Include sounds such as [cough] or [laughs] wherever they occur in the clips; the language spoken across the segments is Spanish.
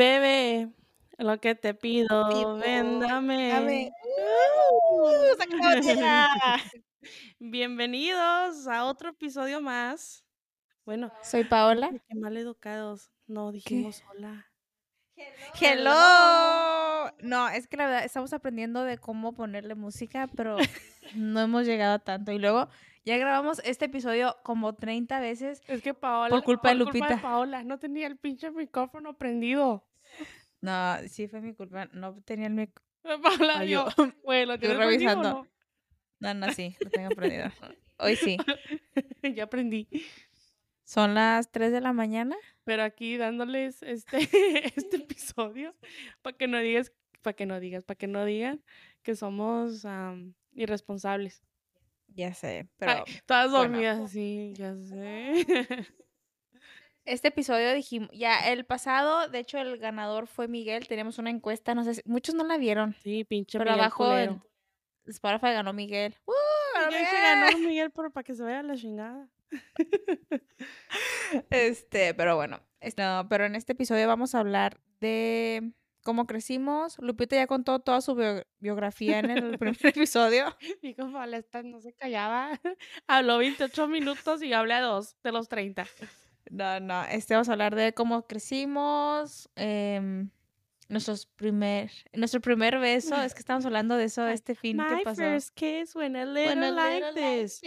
Bebe, lo que te pido, Pido, véndame. dame. ¡Uh! ¡Saca la botella! [laughs] Bienvenidos a otro episodio más. Bueno, Soy Paola. qué mal educados. No dijimos hola. Hello. No, es que la verdad estamos aprendiendo de cómo ponerle música, pero no hemos llegado a tanto. Y luego ya grabamos este episodio como 30 veces. Es que Paola. Por culpa de culpa Lupita. Paola, no tenía el pinche micrófono prendido. No, sí fue mi culpa. No tenía el mic. [laughs] Ay, yo. yo- Bueno, [laughs] yo ¿tienes prendido o revisando. No, no, sí, lo tengo aprendido. [laughs] Hoy sí. no? ya aprendí. Son las 3 de la mañana. Pero aquí dándoles este, este episodio para que no digas, para que no digas, para que no digan que somos irresponsables. Ya sé, Ay, pero todas bueno. dormidas, sí, ya sé. Este episodio dijimos, ya el pasado, de hecho el ganador fue Miguel, teníamos una encuesta, no sé, si- muchos no la vieron, Sí, pinche pero Miguel abajo en Spotify ganó Miguel. ¡Uh! ganó Miguel ganó Miguel, pero para que se vaya a la chingada. [laughs] Este, pero bueno, no, pero en este episodio vamos a hablar de cómo crecimos. Lupita ya contó toda su bio- biografía en el primer [laughs] episodio. Y como la esta no se callaba. [laughs] Habló 28 minutos y hablé a dos de los 30. No, no, este vamos a hablar de cómo crecimos, em, nuestros primer, nuestro primer beso, es que estamos hablando de eso este fin My que pasó. first kiss went a little When a like little like this.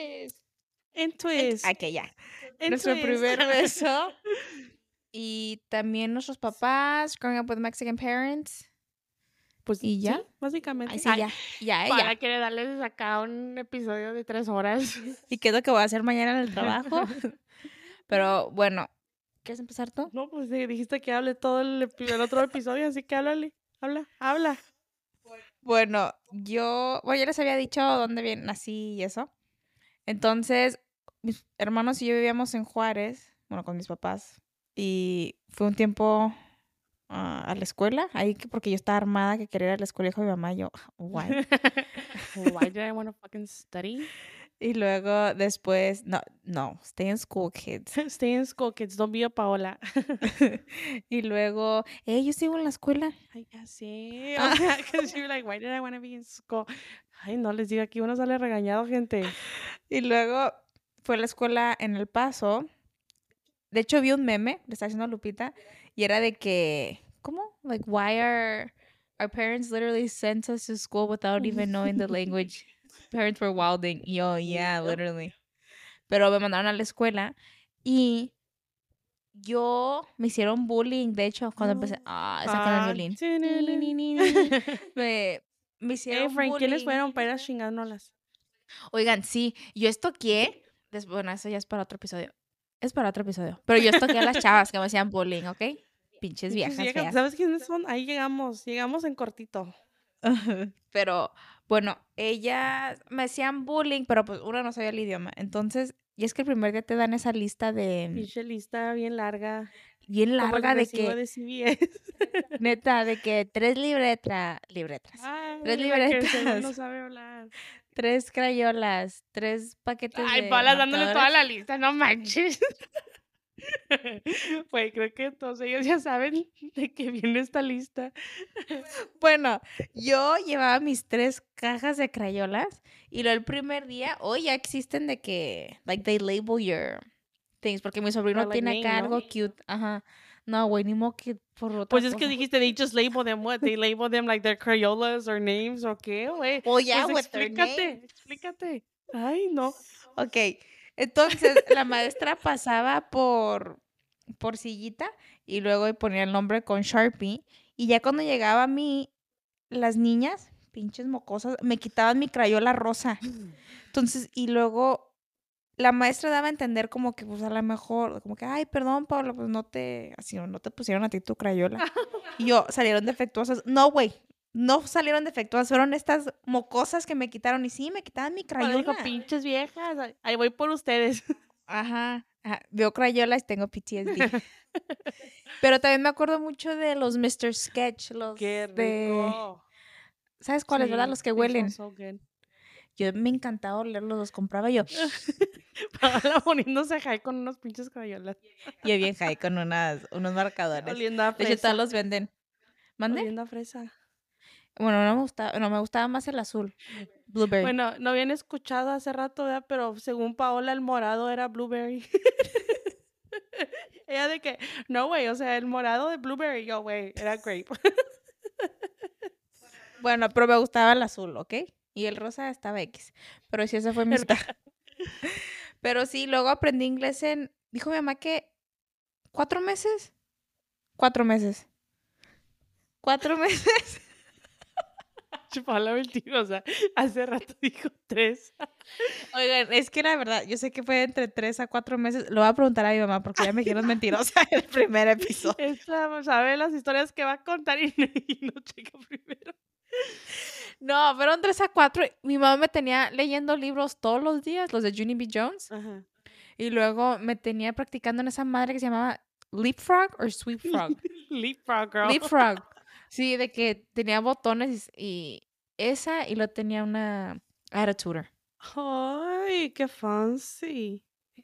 En En- twist. Ok, ya. en Nuestro twist. primer beso. [laughs] Y también nuestros papás, growing up with Mexican parents. Pues ¿Y ya? sí, básicamente. Ay, sí, ya, ya, Para ya. quiere darles acá un episodio de tres horas. [laughs] ¿Y qué es lo que voy a hacer mañana en el [laughs] trabajo? Pero bueno, ¿quieres empezar tú? No, pues sí, dijiste que hable todo el, el otro episodio, así que háblale. Habla, habla. Bueno, yo, bueno, ya les había dicho dónde bien nací y eso. Entonces, mis hermanos y yo vivíamos en Juárez, bueno, con mis papás. Y fue un tiempo ah, a la escuela, ahí que porque yo estaba armada que quería ir a la escuela, dijo mi mamá, y yo, guay. Why [laughs] did I want to fucking study? Y luego después, no, no, stay in school, kids. [laughs] Stay in school, kids. Don't be a Paola. [laughs] [laughs] y luego, eh, yo sigo en la escuela. Ay, ya sé. Sea, because you're like, why did I want to be in school? Ay, no les digo, aquí uno sale regañado, gente. Y luego fue a la escuela en El Paso. De hecho, vi un meme, le estaba haciendo Lupita, y era de que, ¿cómo? Like, why are our parents literally sent us to school without even knowing the language? Parents were wilding. Y yo, yeah, Yep. literally. Pero me mandaron a la escuela y yo me hicieron bullying, de hecho, cuando empecé. Ah, esa ni, ni, ni. [laughs] Me, me hicieron Eh, Frank, ¿quiénes bullying. fueron para ir a chingándolas? Oigan, sí, yo estoqué. Bueno, eso ya es para otro episodio. Es para otro episodio. Pero yo estoqué a las chavas que me hacían bullying, ¿ok? Pinches viejas. ¿Sabes quiénes son? Ahí llegamos, llegamos en cortito. [laughs] Pero, bueno, ellas me hacían bullying, pero pues uno no sabía el idioma. Entonces, y es que el primer día te dan esa lista de Pinche lista bien larga. bien larga de que, de [laughs] neta, de que tres libretas, libretas, Ay, Tres libretas. no sabe hablar. [laughs] tres crayolas, tres paquetes Ay, de Paula dándole toda la lista, no manches. [laughs] [laughs] Pues creo que todos ellos ya saben de qué viene esta lista. [laughs] Bueno, yo llevaba mis tres cajas de crayolas y lo el primer día, hoy ya existen de que, like, they label your things, porque mi sobrino like tiene acá name, ¿no? algo cute, ajá. No, güey, ni modo que por otra Pues es que cosa. dijiste, they just label them what? They label them like their Crayolas or names o qué, güey. Oh, yeah, Pues with their explícate, names. explícate. Ay, no. Ok, entonces la maestra pasaba por, por sillita y luego ponía el nombre con Sharpie y ya cuando llegaba a mí, las niñas, pinches mocosas, me quitaban mi crayola rosa. Entonces, y luego la maestra daba a entender como que, pues a lo mejor, como que, ay, perdón, Paula, pues no te, así, no te pusieron a ti tu crayola. Y yo, salieron defectuosas. No, güey, no salieron defectuosas, fueron estas mocosas que me quitaron. Y sí, me quitaban mi crayola. pinches viejas, ahí- voy por ustedes. [laughs] Ajá, ajá, veo crayolas y tengo PTSD. [laughs] Pero también me acuerdo mucho de los Mr. Sketch, los Qué de... rico. ¿Sabes cuáles, verdad? Los que huelen. so. Yo me encantaba olerlos, los compraba yo. [laughs] Paola poniéndose high con unos pinches crayolas. Yo bien high con unas, unos marcadores. Oliendo a De hecho, fresa. todos los venden. ¿Mande? Oliendo a fresa. Bueno, no me gustaba, no me gustaba más el azul. Blueberry. Bueno, no habían escuchado hace rato, ¿verdad? Pero según Paola, el morado era blueberry. [laughs] Ella de que, no, güey, o sea, el morado de blueberry, yo, güey, era grape. [laughs] Bueno, pero me gustaba el azul, ¿ok? Y el rosa estaba X. Pero sí, esa fue mi. [laughs] Pero sí, luego aprendí inglés en. Dijo mi mamá que. ¿Cuatro meses? Cuatro meses. Cuatro meses. Paola mentirosa. [laughs] Hace rato dijo tres. Oigan, es que la verdad, yo sé que fue entre tres a cuatro meses. Lo voy a preguntar a mi mamá porque ya me dijeron mentirosa en el primer episodio. [laughs] Esta sabe las historias que va a contar y, y no checa primero. No, fueron tres a cuatro. Mi mamá me tenía leyendo libros todos los días, los de Junie B. Jones. Ajá. Y luego me tenía practicando en esa madre que se llamaba Leapfrog o Sweep Frog. [laughs] Leapfrog girl. Leapfrog. Sí, de que tenía botones y, esa y lo tenía una attitude. Ay, qué fancy.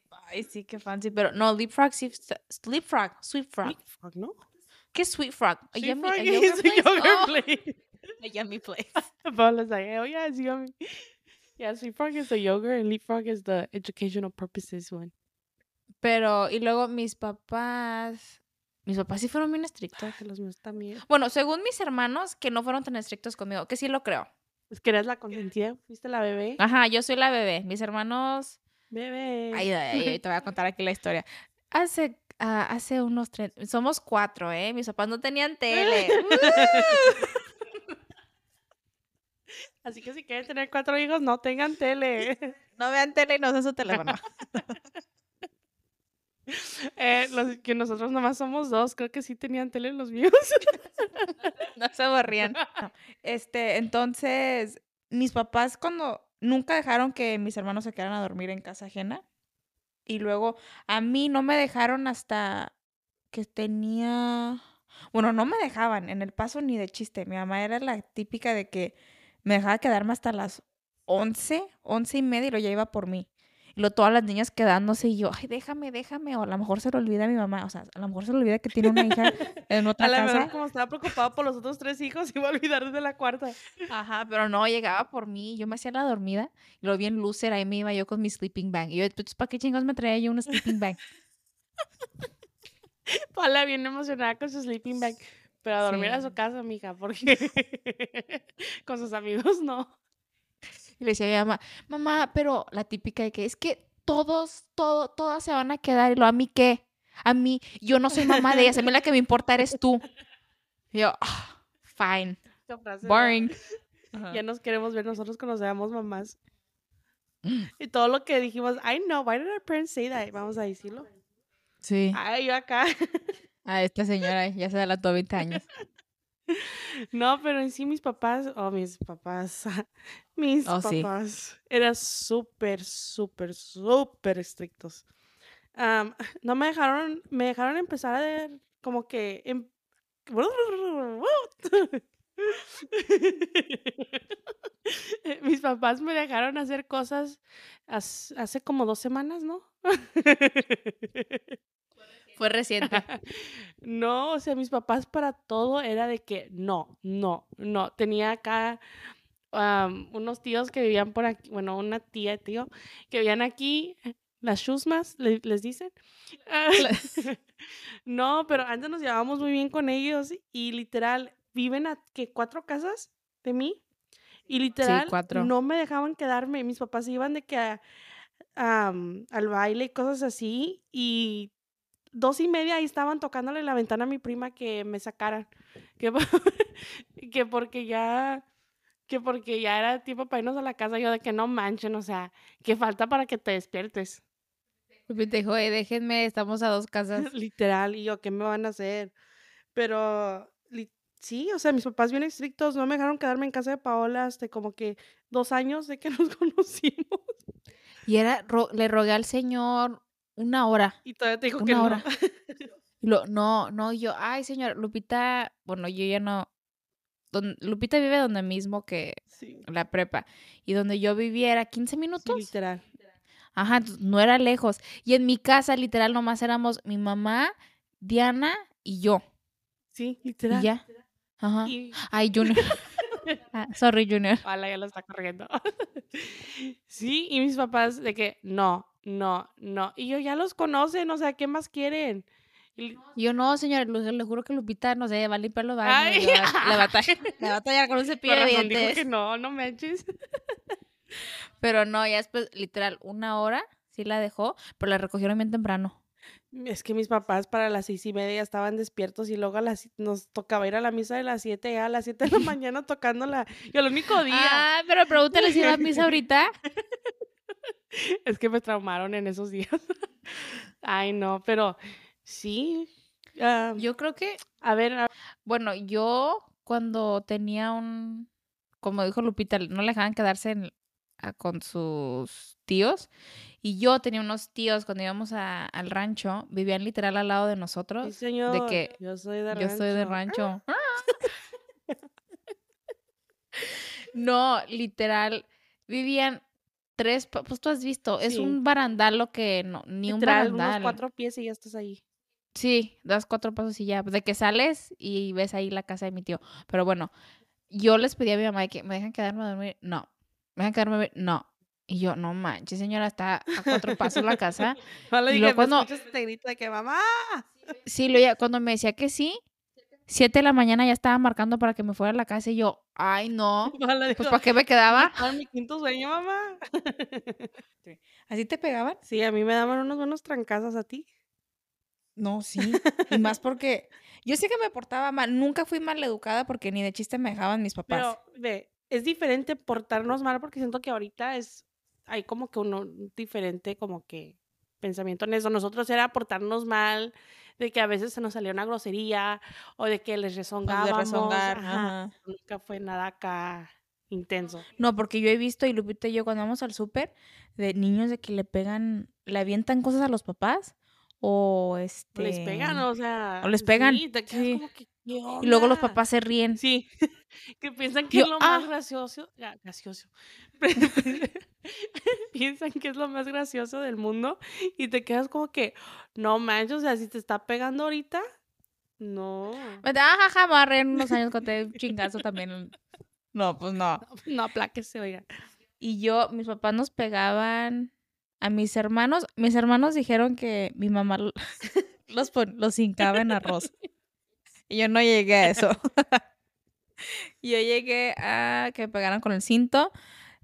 Ay, sí, qué fancy. Pero no, Leapfrog, sí, Leapfrog, Sweep Frog. Leapfrog, ¿no? ¿Qué es Sweet Frog? A yummy- a yogurt place? Oh, place. [laughs] a yummy place. [laughs] Paula's like, oh yeah, it's yummy. Yeah, Leapfrog is the yogurt and Leapfrog is the educational purposes one. Pero, y luego mis papás, mis papás sí fueron bien estrictos. Ay, Los míos también. Bueno, según mis hermanos, que no fueron tan estrictos conmigo, que sí lo creo. Es que eres la consentida, fuiste la bebé. Ajá, yo soy la bebé. Mis hermanos, Bebé. ay, ay, ay, te voy a contar aquí la historia. Hace, ah, hace unos tres, somos cuatro, ¿eh? Mis papás no tenían tele. [laughs] Así que si quieren tener cuatro hijos, no tengan tele. [laughs] no vean tele y no usen su teléfono. [laughs] [laughs] Eh, que nosotros nomás somos dos, creo que sí tenían tele los míos. [laughs] no se aburrían. No. Este, entonces, mis papás cuando nunca dejaron que mis hermanos se quedaran a dormir en casa ajena. Y luego a mí no me dejaron hasta que tenía, bueno, no me dejaban en el paso ni de chiste. Mi mamá era la típica de que me dejaba quedarme hasta las 11, 11 y media y lo ya iba por mí. Luego todas las niñas quedándose y yo, ay, déjame, déjame. O a lo mejor se le olvida a mi mamá. O sea, a lo mejor se le olvida que tiene una hija [laughs] en otra A la casa. verdad, como estaba preocupado por los otros tres hijos, iba a olvidar de la cuarta. Ajá, pero no, llegaba por mí, yo me hacía la dormida, y luego bien loser, ahí me iba yo con mi sleeping bag. Y yo, "Pues, ¿para qué chingos me traía yo una sleeping bag? [laughs] Paula bien emocionada con su sleeping bag. Pero a dormir a su casa, mija, porque [laughs] con sus amigos no. Y le decía a mi mamá, mamá, pero la típica de que es que todos, todo, todas se van a quedar, y lo a mí qué? A mí, yo no soy mamá de ellas, a mí la que me importa eres tú. Y yo, "Ah, fine, boring. [laughs] Ya nos queremos ver nosotros cuando seamos mamás. Mm. Y todo lo que dijimos, I know, why did our parents say that? Vamos a decirlo. Sí, Ay, yo acá. a esta señora ya se adelantó 20 años. [laughs] No, pero en sí mis papás, oh, mis papás, [laughs] mis Oh, sí. papás, eran súper, súper, súper estrictos. [laughs] No me dejaron, me dejaron empezar a ver como que... em- [laughs] Mis papás me dejaron hacer cosas hace como dos semanas, ¿no? Fue reciente. [laughs] No, o sea, mis papás para todo era de que no, no, no. Tenía acá unos tíos que vivían por aquí, bueno, una tía, tío, que vivían aquí, las chusmas, le- les dicen. [laughs] No, pero antes nos llevábamos muy bien con ellos y literal, viven a que cuatro casas de mí y literal cuatro. no me dejaban quedarme. Mis papás iban de que a- am, al baile y cosas así y dos y media ahí estaban tocándole la ventana a mi prima que me sacaran. Que, [laughs] que porque ya, que porque ya era tiempo para irnos a la casa, yo de que no manchen, o sea, que falta para que te despiertes. Te dijo, "Eh, déjenme, estamos a dos casas. [laughs] Literal, y yo, ¿qué me van a hacer? Pero sí, o sea, mis papás bien estrictos, no me dejaron quedarme en casa de Paola hasta como que dos años de que [laughs] nos conocimos. Y era, ro- le rogué al señor una hora. Y todavía te dijo Una que no. hora. [laughs] Y lo, no, no, y yo, ay, señor, Lupita, bueno, yo ya no, don- Lupita vive donde mismo que Sí. la prepa. Y donde yo vivía era 15 Sí, minutos. literal. Ajá, no era lejos. Y en mi casa, literal, nomás éramos mi mamá, Diana y yo. Sí, Y literal. ya. Ajá. Y- Ay, Junior. [laughs] Ah, sorry, Junior. Ojalá ya lo está corriendo. [laughs] sí, y mis papás de que no, no, no. Y yo ya los conocen, o sea, ¿qué más quieren? Yo no, señor, le, juro que Lupita, no sé, va a limpiar los baños. Ay. Le va, le va a [laughs] tallar, le va a tallar con un [laughs] cepillo de razón dijo dientes. que no, no manches. [laughs] Pero no, ya después, literal, una hora sí la dejó, pero la recogieron bien temprano. Es que mis papás para las seis y media ya estaban despiertos y luego a las, nos tocaba ir a la misa de las siete, ya a las siete de la mañana tocándola. Y el único día Ah, pero pregúntale si va a misa ahorita. [laughs] es que me traumaron en esos días. [laughs] Ay, no, pero sí. ah, Yo creo que, a ver, a- bueno, yo cuando tenía un, como dijo Lupita, no le dejaban quedarse en- a- con sus tíos. Y yo tenía unos tíos cuando íbamos a- al rancho, vivían literal al lado de sí, nosotros. señor. que yo soy de Yo soy de rancho. [laughs] no, literal, vivían tres, pues tú has visto, es Sí. un barandal lo que no, ni un Literal, unos barandal. cuatro pies y ya estás ahí. Sí, das cuatro pasos y ya, de que sales y ves ahí la casa de mi tío. Pero bueno, yo les pedí a mi mamá que me dejan quedarme a dormir. No. ¿Me dejan quedarme a dormir? No. Y yo, no manches, señora, está a cuatro pasos la casa. [laughs] No le Y luego cuando- te grito de que mamá. Sí, lo ya, cuando me decía que sí, siete de la mañana ya estaba marcando para que me fuera a la casa y yo, ay, no. [laughs] Pues ¿para qué me quedaba? [laughs] "Ah, mi quinto sueño, mamá. [laughs] ¿Así te pegaban? Sí, a mí me daban unos buenos trancazos a ti. No, sí. Y más porque yo sé que me portaba mal. Nunca fui mal educada porque ni de chiste me dejaban mis papás. Pero, ve, es diferente portarnos mal porque siento que ahorita es, hay como que uno un diferente como que pensamiento en eso. Nosotros era portarnos mal, de que a veces se nos salía una grosería o de que les Pues de rezongábamos. rezongar, ajá. ajá. Nunca fue nada acá intenso. No, porque yo he visto, y Lupita y yo cuando vamos al súper, de niños de que le pegan, le avientan cosas a los papás o este... Les pegan, o sea. o les pegan, Sí, te quedas sí. como que, ¿qué Y luego los papás se ríen. Sí, [laughs] que piensan que Yo, es lo más ah. gracioso, ga- gracioso. [laughs] [laughs] [laughs] piensan que es lo más gracioso del mundo y te quedas como que, no manches, o sea, si te está pegando ahorita, no. Ah, jaja, me a unos años con un chingazo también. No, pues no. [laughs] No, apláquese, oiga. Y yo, mis papás nos pegaban a mis hermanos. Mis hermanos dijeron que mi mamá lo- [laughs] los, pon- los hincaba en arroz. Y yo no llegué a eso. yo llegué a que me pegaran con el cinto,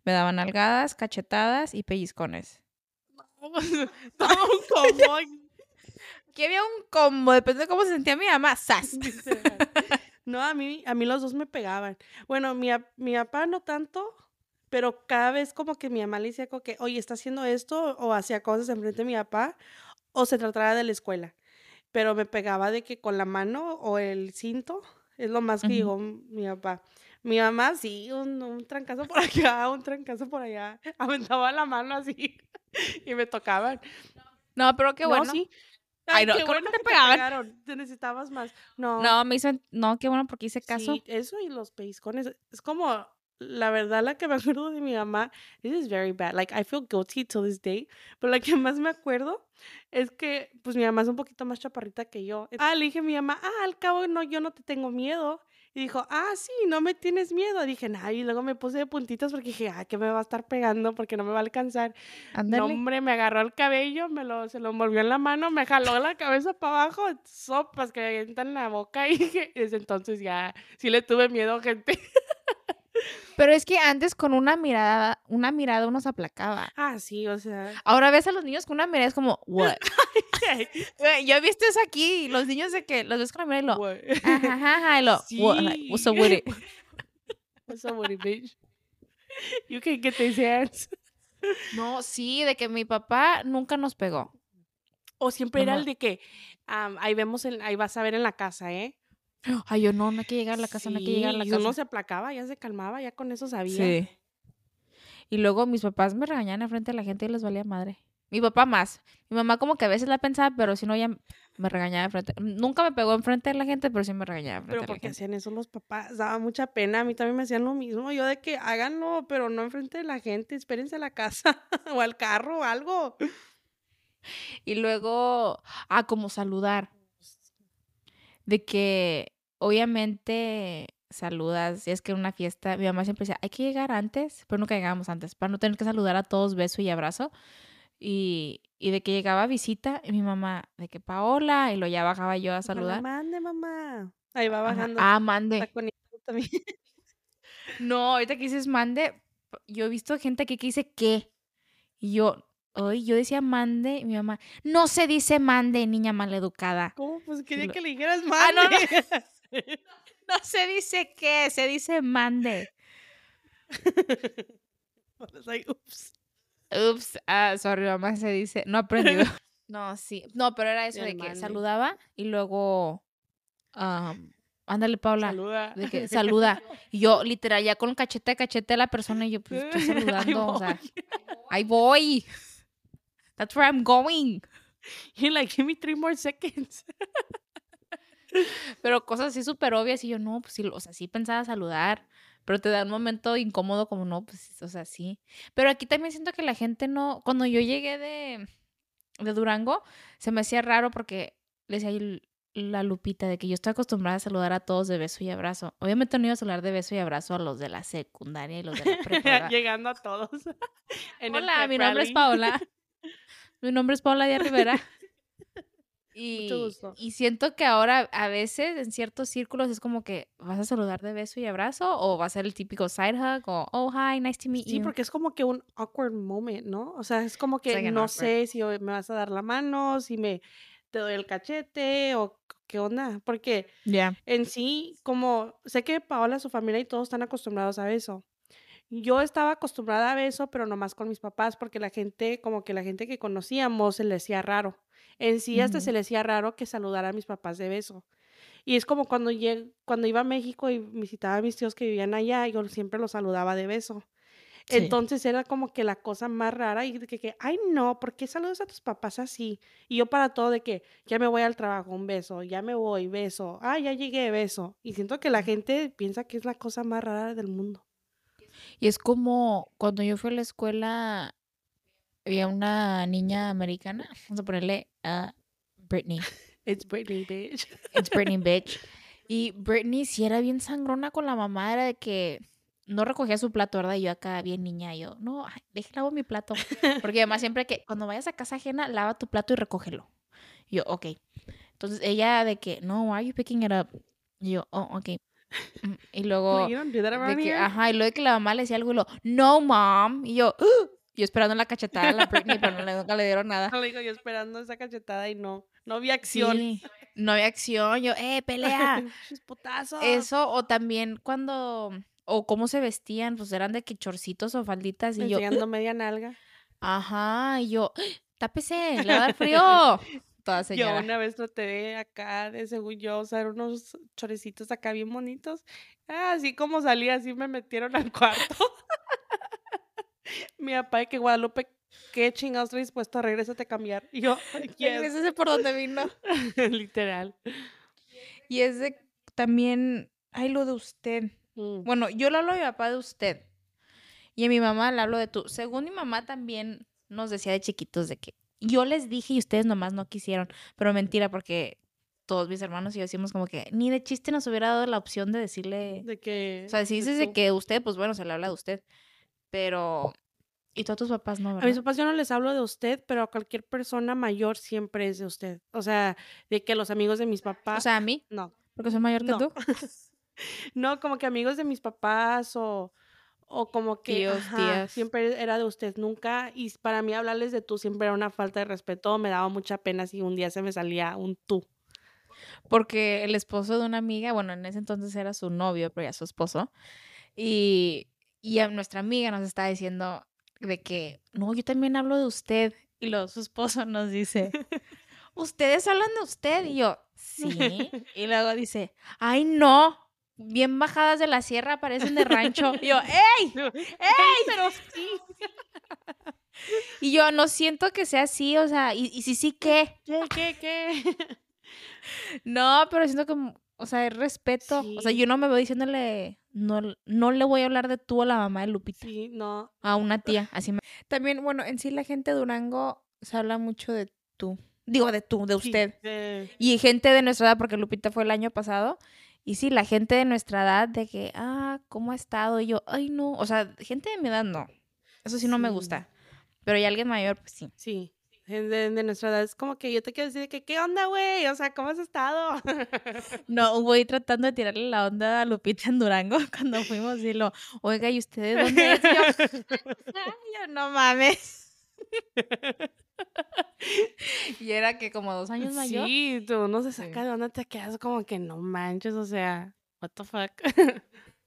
me daban algadas, cachetadas y pellizcones. [laughs] Un combo. Aquí había un combo, depende de cómo se sentía mi mamá. ¡Sas! [laughs] No, a mí, a mí los dos me pegaban. Bueno, mi, mi papá no tanto, pero cada vez como que mi mamá le decía como que, oye, está haciendo esto, o hacía cosas enfrente de mi papá, o se trataba de la escuela. Pero me pegaba de que con la mano o el cinto, es lo más que llegó mi papá. Mi mamá sí, un, un trancazo por [laughs] acá, un trancazo por allá. [laughs] Aventaba la mano así [laughs] y me tocaban. No, pero qué No, bueno. sí. Ay, Ay, no, qué ¿cómo bueno te que te pegaban? pegaron. Te necesitabas más. No. No, me hizo, no, qué bueno porque hice caso. Sí, eso y los pellizcones. Es como, la verdad, la que me acuerdo de mi mamá, this is very bad. Like, I feel guilty to this day. Pero la que más me acuerdo es que, pues, mi mamá es un poquito más chaparrita que yo. Ah, le dije a mi mamá, ah, al cabo, no, yo no te tengo miedo. Y dijo, ah, sí, no me tienes miedo. Dije, nah, y luego me puse de puntitas porque dije, ah, que me va a estar pegando porque no me va a alcanzar. Ándale. No, hombre, me agarró el cabello, me lo, se lo envolvió en la mano, me jaló la cabeza para abajo, sopas que me avientan en la boca [laughs] y dije, desde entonces ya sí le tuve miedo, gente. [laughs] Pero es que antes con una mirada, una mirada uno se aplacaba. Ah, sí, o sea. Ahora ves a los niños con una mirada es como, [laughs] what? Yo he visto eso aquí, los niños de que los ves con la mirada y lo, What? ajá, ajá, y lo, what, like, what's up with it? [laughs] What's up with it, bitch? You can get these hands. No, sí, de que mi papá nunca nos pegó. O siempre era el de que ahí vemos, ahí vas a ver en la casa, ¿eh? Ay, yo no, no hay que llegar a la casa, no hay que llegar a la Sí, y casa. uno se aplacaba, ya se calmaba, ya con eso sabía. Sí. Y luego mis papás me regañaban enfrente de la gente y les valía madre. Mi papá más. Mi mamá como que a veces la pensaba, pero si no, ya me regañaba de frente. Nunca me pegó enfrente de la gente, pero sí me regañaba de frente Pero porque hacían eso los papás, daba mucha pena. A mí también me hacían lo mismo. Yo de que háganlo, pero no enfrente de la gente, espérense a la casa [laughs] o al carro o algo. Y luego, ah, como saludar. De que obviamente saludas, y es que en una fiesta, mi mamá siempre decía, hay que llegar antes, pero nunca llegábamos antes, para no tener que saludar a todos beso y abrazo. Y, y de que llegaba visita, y mi mamá, de que Paola, y lo ya bajaba yo a Ojalá saludar. mande, mamá. Ahí va Ajá, bajando. Ah, mande. También. No, ahorita que dices mande, yo he visto gente aquí que dice qué. Y yo, hoy yo decía mande, y mi mamá, no se dice mande, niña maleducada. ¿Cómo? Pues quería lo- que le dijeras Ah, no, no. [laughs] No se dice qué, se dice mande. [laughs] Like, oops. Ups, ah, sorry, mamá se dice, no aprendido. [laughs] No, sí, no, pero era eso El de que mande. saludaba y luego, ándale, Paula, Saluda. de que saluda. Y yo, literal, ya con cachete a cachete a la persona y yo, pues estoy saludando, o sea, ahí voy. That's where I'm going. You're like, give me three more seconds. [laughs] Pero cosas así súper obvias y yo, no, pues sí, o sea, sí pensaba saludar, pero te da un momento incómodo como, no, pues, o sea, sí. Pero aquí también siento que la gente no, cuando yo llegué de, de Durango, se me hacía raro porque le decía ahí la Lupita de que yo estoy acostumbrada a saludar a todos de beso y abrazo. Obviamente no iba a saludar de beso y abrazo a los de la secundaria y los de la prepa. [laughs] Llegando a todos. [laughs] Hola, mi nombre es. Paola. Mi nombre es Paola Díaz Rivera. Y, gusto. y siento que ahora a veces en ciertos círculos es como que vas a saludar de beso y abrazo o va a ser el típico side hug o oh hi, nice to meet Sí, you. porque es como que un awkward moment, ¿no? O sea, es como que like no awkward. sé si me vas a dar la mano, si me te doy el cachete o qué onda. Porque Ya. en sí, como sé que Paola, su familia y todos están acostumbrados a beso. Yo estaba acostumbrada a beso, pero nomás con mis papás, porque la gente, como que la gente que conocíamos, se le hacía raro. En sí, hasta se le hacía raro que saludara a mis papás de beso. Y es como cuando, lleg- cuando iba a México y visitaba a mis tíos que vivían allá, yo siempre los saludaba de beso. Sí. Entonces era como que la cosa más rara y que, que, ay no, ¿por qué saludas a tus papás así? Y yo para todo de que ya me voy al trabajo, un beso, ya me voy, beso, ah, ya llegué, beso. Y siento que la gente piensa que es la cosa más rara del mundo. Y es como cuando yo fui a la escuela, había una niña americana, vamos a ponerle a Britney. [laughs] It's Britney, bitch. It's Britney, bitch. [laughs] Y Britney sí era bien sangrona con la mamá, era de que no recogía su plato, ¿verdad? Y yo acá bien niña, yo, no, deje lavo mi plato. [laughs] Porque además siempre que cuando vayas a casa ajena, lava tu plato y recógelo. Y yo, ok. Entonces ella de que, no, why are you picking it up? Y yo, oh, ok. Mm, Y luego, Like, you don't do that de que, ajá, y luego de que la mamá le decía algo y lo, no, mom. Y yo, "Ugh". Yo esperando la cachetada a la Britney, pero no nunca le dieron nada. [laughs] Le digo yo esperando esa cachetada y no, no vi acción. Sí, no había acción. Yo, eh, pelea. [laughs] Putazos. Eso, o también cuando, o cómo se vestían, pues eran de que chorcitos o falditas, y yo, media nalga. ajá, y yo, tápese, le va a dar [laughs] frío. Toda Yo una vez traté de acá, de según yo, usar unos chorecitos acá bien bonitos. Así como salí, así me metieron al cuarto. Mi papá de que Guadalupe, qué chingados traes puesto, regrésate a cambiar. Y yo, [laughs] yes, por donde vino. [laughs] literal. Y es de también, ay, lo de usted. Mm. Bueno, yo le hablo a mi papá de usted. Y a mi mamá le hablo de tú. Según mi mamá también nos decía de chiquitos de que yo les dije y ustedes nomás no quisieron. Pero mentira, porque todos mis hermanos y yo decimos como que ni de chiste nos hubiera dado la opción de decirle. De que. O sea, si dices de que usted, pues bueno, se le habla de usted. Pero. Y tú a tus papás no, A mis ¿verdad? papás yo no les hablo de usted, pero a cualquier persona mayor siempre es de usted. O sea, de que los amigos de mis papás. O sea, a mí, no. porque soy mayor que No. tú. [laughs] No, como que amigos de mis papás o, o como que Tíos, ajá, tías. siempre era de usted, nunca. Y para mí hablarles de tú siempre era una falta de respeto. Me daba mucha pena si un día se me salía un tú. Porque el esposo de una amiga, bueno, en ese entonces era su novio, pero ya su esposo. Y, y a nuestra amiga nos está diciendo de que, no, yo también hablo de usted. Y luego su esposo nos dice, ¿ustedes hablan de usted? Y yo, sí. [laughs] Y luego dice, ay, no, bien bajadas de la sierra, parecen de rancho. Y yo, ¡ey! [laughs] ¡Ey! Pero sí. [laughs] Y yo no siento que sea así, o sea, y, y si sí, ¿qué? ¿Qué, qué, qué? No, pero siento que, o sea, es respeto. O sea, yo no me veo diciéndole, no, no le voy a hablar de tú a la mamá de Lupita, Sí, no. a una tía, [laughs] así me... También, bueno, en sí la gente de Durango se habla mucho de tú. Digo, de tú, de sí, usted. de- Y gente de nuestra edad, porque Lupita fue el año pasado. Y sí, la gente de nuestra edad, de que, ah, ¿cómo ha estado? Y yo, ay, no. O sea, gente de mi edad, no. Eso sí no me gusta. Pero hay alguien mayor, pues sí. Sí. De, de nuestra edad es como que yo te quiero decir que, ¿qué onda, güey? O sea, ¿cómo has estado? [laughs] No, voy tratando de tirarle la onda a Lupita en Durango [laughs] cuando fuimos y lo, oiga, ¿y ustedes dónde es? Y yo, "Ay, yo, no mames. [laughs] y era que como dos años mayor. Sí, tú uno se saca de onda, te quedas como que no manches, o sea, what the fuck.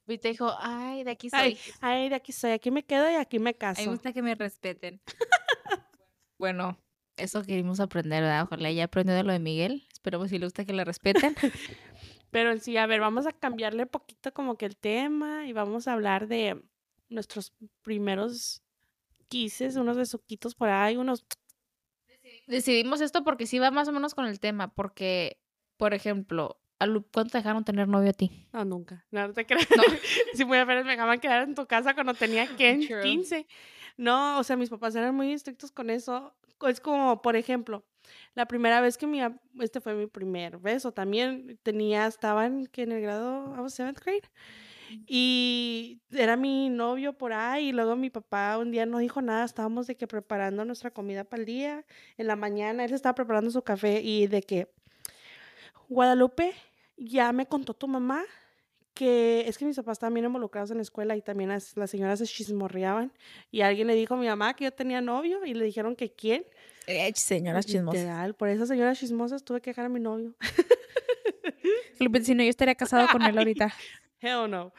Lupita dijo, ay, de aquí soy. Ay, ay, de aquí soy, aquí me quedo y aquí me mí me caso. gusta que me respeten. bueno, eso queríamos aprender, ¿verdad? Ojalá ya aprendió de lo de Miguel. Esperemos si le gusta que le respeten. [laughs] Pero sí, a ver, vamos a cambiarle poquito como que el tema y vamos a hablar de nuestros primeros quises, unos besuquitos por ahí, unos... Decidimos esto porque sí va más o menos con el tema. Porque, por ejemplo, ¿cuánto te dejaron tener novio a ti? No, nunca. No, te creas. No. [laughs] Si muy apenas me dejaban quedar en tu casa cuando tenía. [laughs] True. 15. No, o sea, mis papás eran muy estrictos con eso. Es como, por ejemplo, la primera vez que mi, este fue mi primer beso, también tenía, estaban que en el grado, I was seventh grade, y era mi novio por ahí, y luego mi papá un día no dijo nada, estábamos de que preparando nuestra comida para el día, en la mañana él estaba preparando su café y de que, Guadalupe, ya me contó tu mamá que es que mis papás estaban bien involucrados en la escuela y también las, las señoras se chismorreaban y alguien le dijo a mi mamá que yo tenía novio y le dijeron que quién. Eh, señoras chismosas. Literal, por esas señoras chismosas tuve que dejar a mi novio. [laughs] Si no, yo estaría casado con él ahorita. [laughs] Hell no.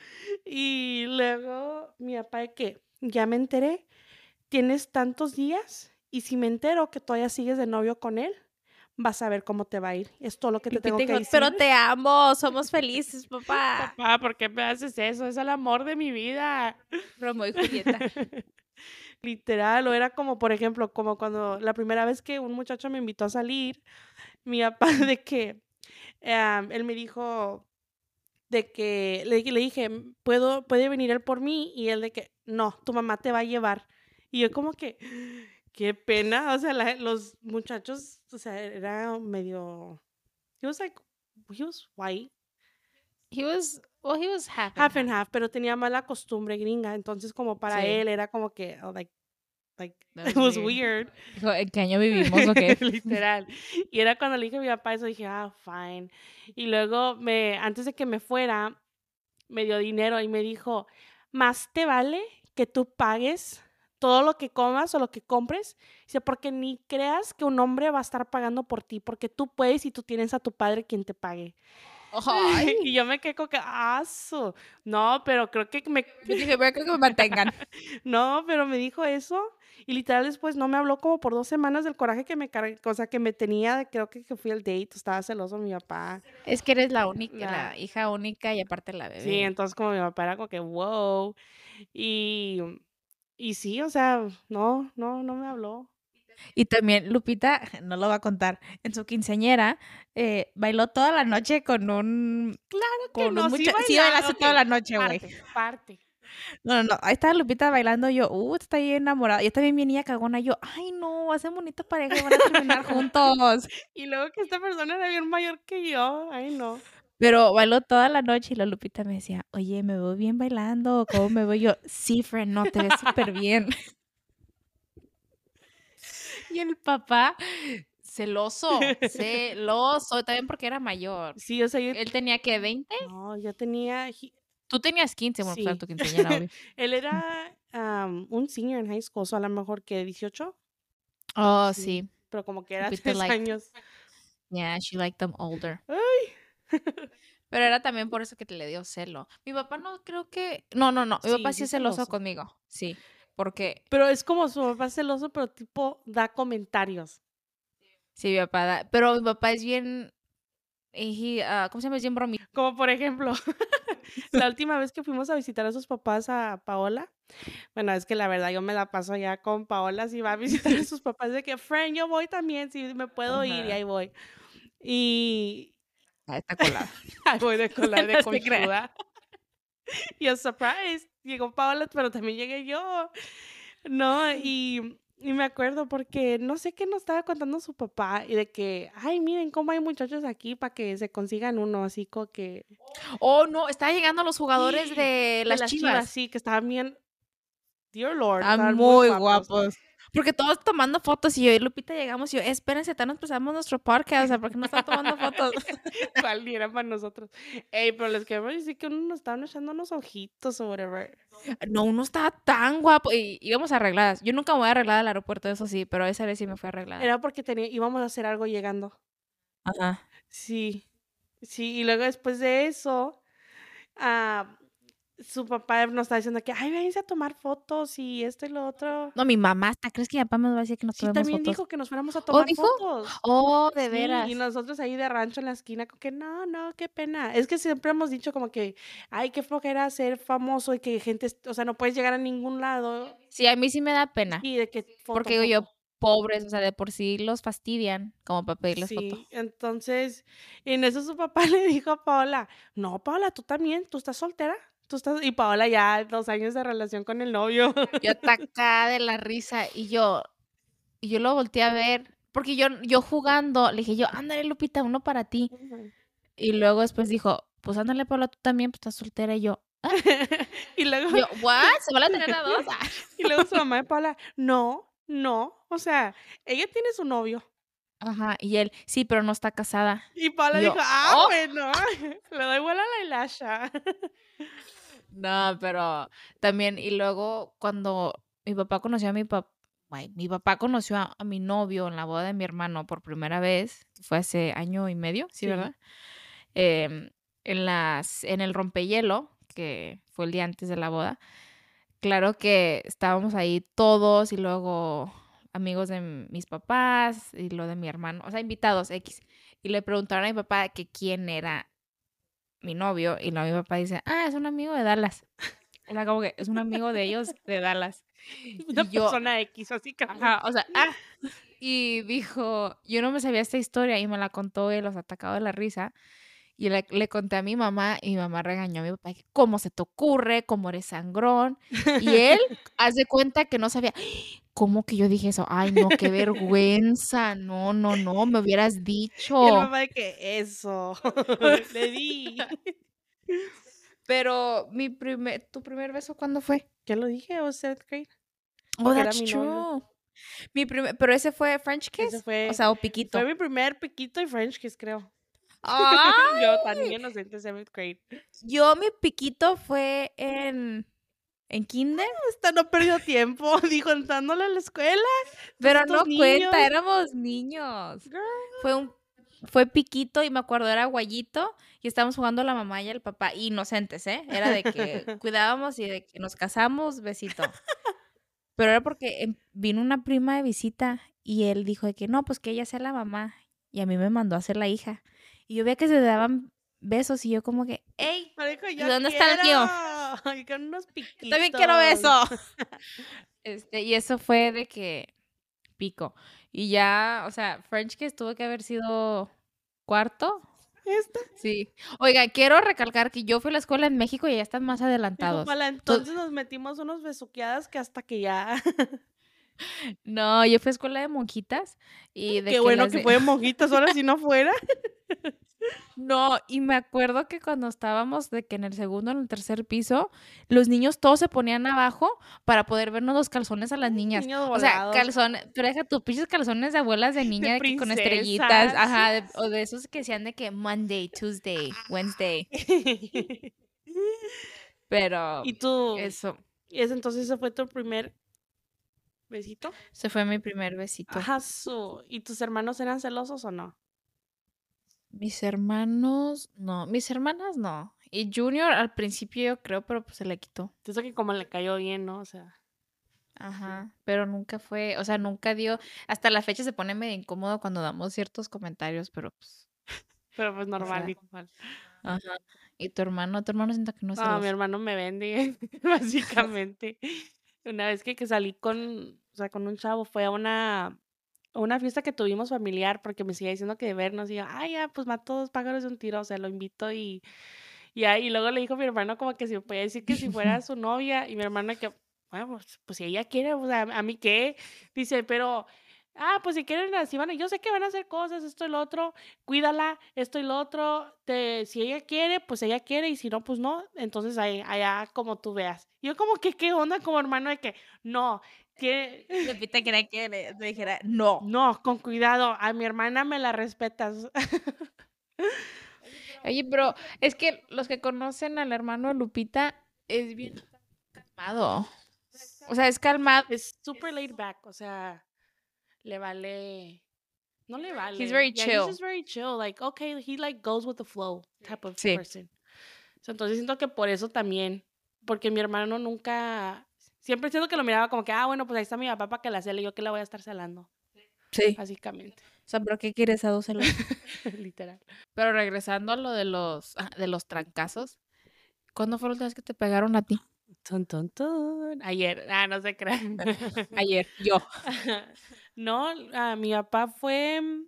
Y luego mi papá de que ya me enteré, tienes tantos días y si me entero que todavía sigues de novio con él, vas a ver cómo te va a ir. Es todo lo que te tengo que decir. pero te amo, somos felices, papá. [laughs] Papá, ¿por qué me haces eso? Es el amor de mi vida. Romeo y Julieta. [laughs] Literal, o era como, por ejemplo, como cuando la primera vez que un muchacho me invitó a salir, mi papá [laughs] de que em, él me dijo de que le, le dije, ¿puedo, puede venir él por mí? Y él de que, no, tu mamá te va a llevar. Y yo como que, qué pena, o sea, la- los muchachos, o sea, era medio, he was like, he was white, He was, well, he was half. half and half, pero tenía mala costumbre gringa, entonces como para Sí. él era como que, oh, like, like, [laughs] That it was weird. weird. ¿en qué año vivimos o qué? [laughs] Literal. Y era cuando le dije a mi papá eso, dije, ah, fine. Y luego, me, antes de que me fuera, me dio dinero y me dijo, más te vale que tú pagues todo lo que comas o lo que compres, dice, porque ni creas que un hombre va a estar pagando por ti, porque tú puedes y tú tienes a tu padre quien te pague. Ay, y yo me quedé como que, ah, su". No, pero creo que me, [laughs] yo dije, voy a que me mantengan. [laughs] no, pero me dijo eso y literal después no me habló como por dos semanas del coraje que me cargué, cosa que me tenía, creo que, que fui al date, estaba celoso mi papá. Es que eres la única, la hija única y aparte la bebé. Sí, entonces como mi papá era como que, wow. Y, y sí, o sea, no, no, no me habló. Y también Lupita, [laughs] no lo va a contar, en su quinceañera eh, bailó toda la noche con un... Claro Con no, un sí sí bailaste toda ok, la noche, güey. Parte, parte. [laughs] No, no, no, ahí estaba Lupita bailando yo, uh, está ahí enamorada. Yo también venía cagona, yo, ay no, hacen bonita pareja y van a terminar [laughs] juntos. Y luego que esta persona era bien mayor que yo, ay no. Pero bailó toda la noche y la Lupita me decía, oye, me veo bien bailando, ¿cómo me veo yo? Sí, friend, no, te ves súper bien. [laughs] y el papá, celoso, [laughs] celoso, también porque era mayor. Sí, o sea, yo, Él tenía que 20, no, yo tenía, tú tenías 15, bueno, claro, Sí. tu quinceañera, obvio. [laughs] él era un senior en high school, o sea, a lo mejor que 18, Oh, Sí. sí. pero como que era Lupita años. Yeah, she liked them older. Ay. Pero era también por eso que te le dio celo. Mi papá no creo que. No, no, no. Mi Sí, papá sí es es celoso celoso. conmigo. Sí. Porque Pero es como su papá celoso, pero tipo da comentarios. sí, mi papá da- Pero mi papá es bien. he, uh, ¿cómo se llama? Es bien bromi. Como por ejemplo, [laughs] la última vez que fuimos a visitar a sus papás a Paola, bueno, es que la verdad yo me la paso ya con Paola, si va a visitar a [laughs] sus papás, de que, friend, yo voy también, si me puedo ir, y ahí voy. Y Ah, está colada. [laughs] voy de colar de [laughs] conchuda. Y surprise, llegó Paola, pero también llegué yo. No, y, y me acuerdo porque no sé qué nos estaba contando su papá y de que, ay, miren cómo hay muchachos aquí para que se consigan uno, así como que Oh, no, estaban llegando los jugadores de de las, chivas. sí, que estaban bien, dear Lord, Estaban muy guapos. guapos. Porque todos tomando fotos y yo y Lupita llegamos y yo, espérense, ya nos empezamos nuestro podcast, o sea, ¿por qué no están tomando fotos? [laughs] ¿Cuál era para nosotros? Ey, pero les queremos decir que uno nos estaban echando unos ojitos o whatever. No, uno estaba tan guapo y íbamos arregladas. Yo nunca me voy a arreglar al aeropuerto, eso sí, pero esa vez sí me fui arreglada. Era porque tenía, íbamos a hacer algo llegando. Ajá. Sí, sí, y luego después de eso, ah, su papá nos está diciendo que, ay, váyanse a tomar fotos y esto y lo otro. No, mi mamá hasta, ¿crees que mi papá me va a decir que nos Sí, tomemos también fotos? dijo que nos fuéramos a tomar dijo? fotos. Oh, de Sí, veras. y nosotros ahí de rancho en la esquina, como que no, no, qué pena. Es que siempre hemos dicho como que, ay, qué flojera ser famoso y que gente, o sea, no puedes llegar a ningún lado. Sí, a mí sí me da pena. Y de que foto, Porque digo yo, foto. pobres, o sea, de por sí los fastidian como para pedirles foto. Sí, entonces, en eso su papá [laughs] le dijo a Paola, no, Paola, tú también, tú estás soltera. Tú estás, y Paola ya dos años de relación con el novio. [laughs] Yo atacada de la risa y yo, y yo lo volteé a ver, porque yo, yo jugando, le dije yo, ándale Lupita, uno para ti. Y luego después dijo, pues ándale Paula, tú también, pues estás soltera. Y yo, [laughs] y luego, yo, ¿what? [laughs] ¿Se van a tener a dos? Ah. y luego su mamá de Paola, no, no, o sea, ella tiene su novio. Ajá, y él, sí, pero no está casada. Y Paola Yo, dijo, ah, "Oh". bueno, le doy vuelo a la hilasha. No, pero también, y luego cuando mi papá conoció a mi papá, mi papá conoció a, a mi novio en la boda de mi hermano por primera vez, fue hace año y medio, ¿sí, Sí. verdad? Em, en las, en el rompehielo, que fue el día antes de la boda, claro que estábamos ahí todos y luego amigos de mis papás y lo de mi hermano, o sea, invitados X. Y le preguntaron a mi papá que quién era mi novio y luego mi papá dice, ah, es un amigo de Dallas. Era como que es un amigo de ellos de Dallas. [laughs] Una Y yo, persona X, así que. ajá, o sea, ah. [laughs] Y dijo, yo no me sabía esta historia y me la contó él, los atacado de la risa. Y le, le conté a mi mamá y mi mamá regañó a mi papá, ¿cómo se te ocurre? ¿Cómo eres sangrón? Y él [laughs] hace cuenta que no sabía, ¿cómo que yo dije eso? Ay, no, qué vergüenza, no, no, no, me hubieras Y el dicho. papá de que eso, [laughs] le di. [laughs] Pero mi primer, ¿tu primer beso cuándo fue? ¿Qué lo dije? ¿O seventh grade? Oh, that's mi true. novio. Mi primer, pero ese fue French Ese kiss, fue, o sea, o piquito. fue mi primer piquito y French kiss, creo. [laughs] Ay, Yo tan inocente, seventh grade. yo mi piquito fue en en kinder, Hasta no perdió tiempo, [laughs] dijo, dándole a la escuela. pero estos no niños. cuenta, éramos niños. Girl. Fue un fue piquito y me acuerdo era guayito y estábamos jugando la mamá y el papá inocentes, ¿eh? Era de que [laughs] cuidábamos y de que nos casamos, besito. Pero era porque em, vino una prima de visita y él dijo de que no, pues que ella sea la mamá y a mí me mandó a ser la hija. Y yo veía que se daban besos y yo como que, ¡ey! Me dijo, ¿Y yo dónde está el tío? quiero. Unos [laughs] piquitos. También quiero beso. [laughs] [laughs] Este, y eso fue de que pico. Y ya, o sea, French Kiss tuvo que haber sido cuarto. Esta. Sí. Oiga, quiero recalcar que yo fui a la escuela en México y ya están más adelantados. entonces nos metimos unos besuqueadas que hasta que ya. No, yo fui a escuela de monjitas y de Qué bueno que de- fue mojitas, ahora si no fuera. No, y me acuerdo que cuando estábamos de que en el segundo en el tercer piso, los niños todos se ponían abajo para poder vernos los calzones a las niñas. O sea, calzones, pero deja tus pinches calzones de abuelas de niña de que con estrellitas, ajá, de- o de esos que decían de que Monday, Tuesday, Wednesday, [laughs] pero y tú. eso, Y ese entonces ese fue tu primer besito. ese fue mi primer besito. Ajá, su. ¿Y tus hermanos eran celosos o no? Mis hermanos, no, mis hermanas no. Y Junior al principio yo creo, pero pues se le quitó. Eso que como le cayó bien, ¿no? O sea. Ajá, pero nunca fue, o sea, nunca dio, hasta la fecha se pone medio incómodo cuando damos ciertos comentarios, pero pues, Pero pues normal, sea, igual. Ajá. Y tu hermano, tu hermano siento que no se No, mi hermano me vende, [laughs] básicamente. Una vez que, que salí con, o sea, con un chavo, fue a una, una fiesta que tuvimos familiar, porque me seguía diciendo que de vernos, y yo, ay, ya, pues mató dos pájaros de un tiro, o sea, lo invito y, y, ahí, y luego le dijo a mi hermano como que si me podía decir que si fuera [laughs] su novia, y mi hermano que, bueno, pues, pues si ella quiere, o sea, ¿a mí qué? Dice, pero... Ah, pues si quieren así van, yo sé que van a hacer cosas, esto y lo otro, cuídala, esto y lo otro, te, si ella quiere, pues ella quiere, y si no, pues no, entonces ahí, allá como tú veas. Yo como que, ¿qué onda como hermano de que, no, que, Lupita quería que le, le dijera, no. no, con cuidado, a mi hermana me la respetas. [laughs] Oye, pero es que los que conocen al hermano de Lupita es bien calmado. O sea, es calmado. Es super laid back, o sea, le vale, no le vale. very Yeah, chill. He's just very chill, like, okay, he like goes with the flow type of Sí. person. So, entonces siento que por eso también, porque mi hermano nunca, siempre siento que lo miraba como que, ah, bueno, pues ahí está mi papá para que la cele, yo que la voy a estar celando, Sí. básicamente, O sea, ¿pero qué quieres a dos celos? [laughs] literal. Pero regresando a lo de los, ah, de los trancazos, ¿cuándo fue la última vez que te pegaron a ti? Ton, ton, ton. Ayer, ah, no se crean. [laughs] Ayer, yo. [laughs] no, ah, mi papá fue mm,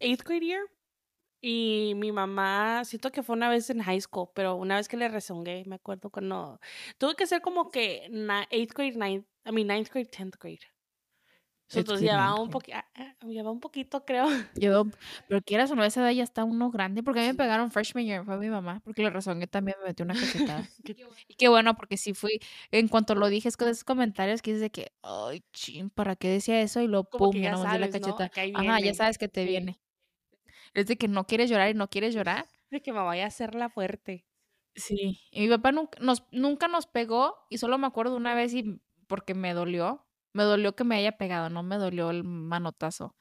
eighth grade year y mi mamá, siento que fue una vez en high school, pero una vez que le rezongué, me acuerdo cuando tuve que ser como que na- eighth grade, ninth, I mean ninth grade, tenth grade. So, Eighth entonces llevaba un, poqui- ah, ah, llevaba un poquito, creo. [laughs] Yo, pero quieras o no, esa edad ya está uno grande, porque a mí me pegaron freshman year, fue mi mamá, porque le rezongué también, me metió una cachetada. [laughs] Y qué bueno, porque sí fui, en cuanto lo dije, es con esos comentarios que dices de que, ay, chin, ¿para qué decía eso? Y Como pum, ya nomás di la sabes, ¿no? Ajá, ya sabes que te viene. Es de que no quieres llorar y no quieres llorar. De que me vaya a hacer la fuerte. Sí. Y mi papá nunca nos, nunca nos pegó y solo me acuerdo una vez y porque me dolió. Me dolió que me haya pegado, no me dolió el manotazo.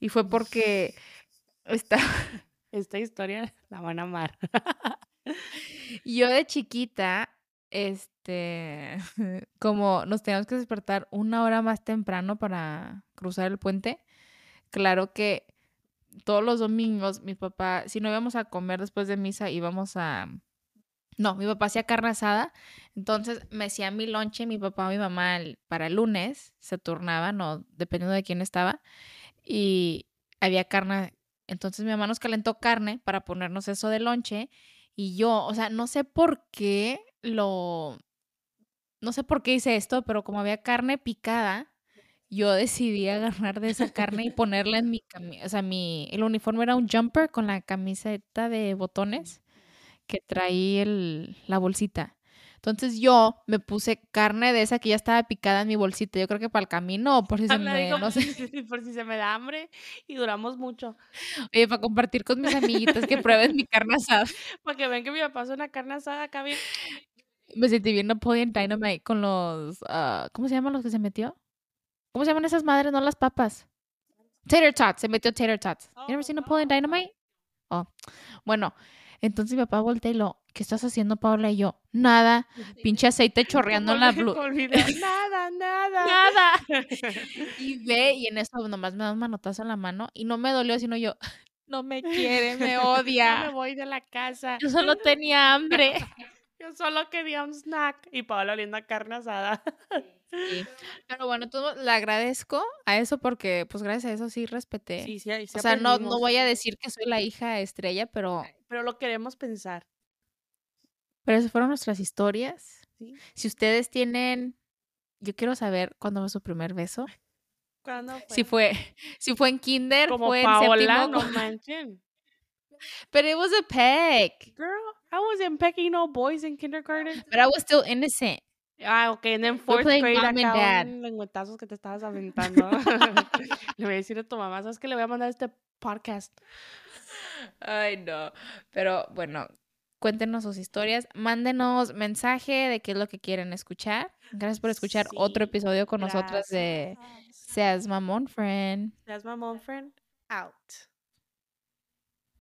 Y fue porque [laughs] estaba, Esta historia la van a amar. [laughs] yo de chiquita, este, [laughs] como nos teníamos que despertar una hora más temprano para cruzar el puente, claro que todos los domingos mi papá, si no íbamos a comer después de misa, íbamos a... No, mi papá hacía carne asada, entonces me hacía mi lonche, mi papá o mi mamá para el lunes, se turnaban, o dependiendo de quién estaba, y había carne, entonces mi mamá nos calentó carne para ponernos eso de lonche, y yo, o sea, no sé por qué lo... No sé por qué hice esto, pero como había carne picada, yo decidí agarrar de esa carne y ponerla en mi camisa. O sea, mi, el uniforme era un jumper con la camiseta de botones que traía el, la bolsita. Entonces yo me puse carne de esa que ya estaba picada en mi bolsita. Yo creo que para el camino o por si se Me no sé, [laughs] por si se me da hambre y duramos mucho. oye, para compartir con mis amiguitas que prueben mi carne asada. [laughs] Para que vean que mi papá hace una carne asada acá bien. Me sentí bien Napoleon Dynamite con los, ah, ¿cómo se llaman los que se metió? ¿Cómo se llaman esas madres? No las papas. Tater tots, se metió tater tots. You ever Oh, seen Napoleon no. Dynamite? Oh, bueno, entonces mi papá voltea y lo, ¿qué estás haciendo, Paula? Y yo, nada, pinche aceite [laughs] chorreando en la blusa. [laughs] Nada, nada. Nada. [laughs] Y ve, y en eso nomás me da un manotazo en la mano y no me dolió, sino yo, no me quiere, me Ya me odia. voy de la casa. Yo solo tenía hambre. Yo solo quería un snack. Y Paola oliendo a carne asada. Sí. Pero bueno, todo, le agradezco a eso porque, pues gracias a eso sí respeté. Sí, sí, ahí sí o sea, no, no voy a decir que soy la hija estrella, pero, Pero lo queremos pensar. pero esas fueron nuestras historias. ¿sí? Si ustedes tienen, yo quiero saber cuándo fue su primer beso. ¿Cuándo fue? Si fue, [laughs] si fue en kinder, Como fue en Paola, séptimo, no manchen. but it was a peck. Girl, I wasn't pecking no boys in kindergarten. But I was still innocent. Ah, ok, en el fourth grade mom and acá dad. un lengüetazos que te estabas aventando. [laughs] le voy a decir a tu mamá, ¿sabes que le voy a mandar este podcast? Ay, no. Pero bueno, cuéntenos sus historias. Mándenos mensaje de qué es lo que quieren escuchar. Gracias por escuchar otro episodio con nosotras de Gracias. Seas Mamón Friend. My mom friend.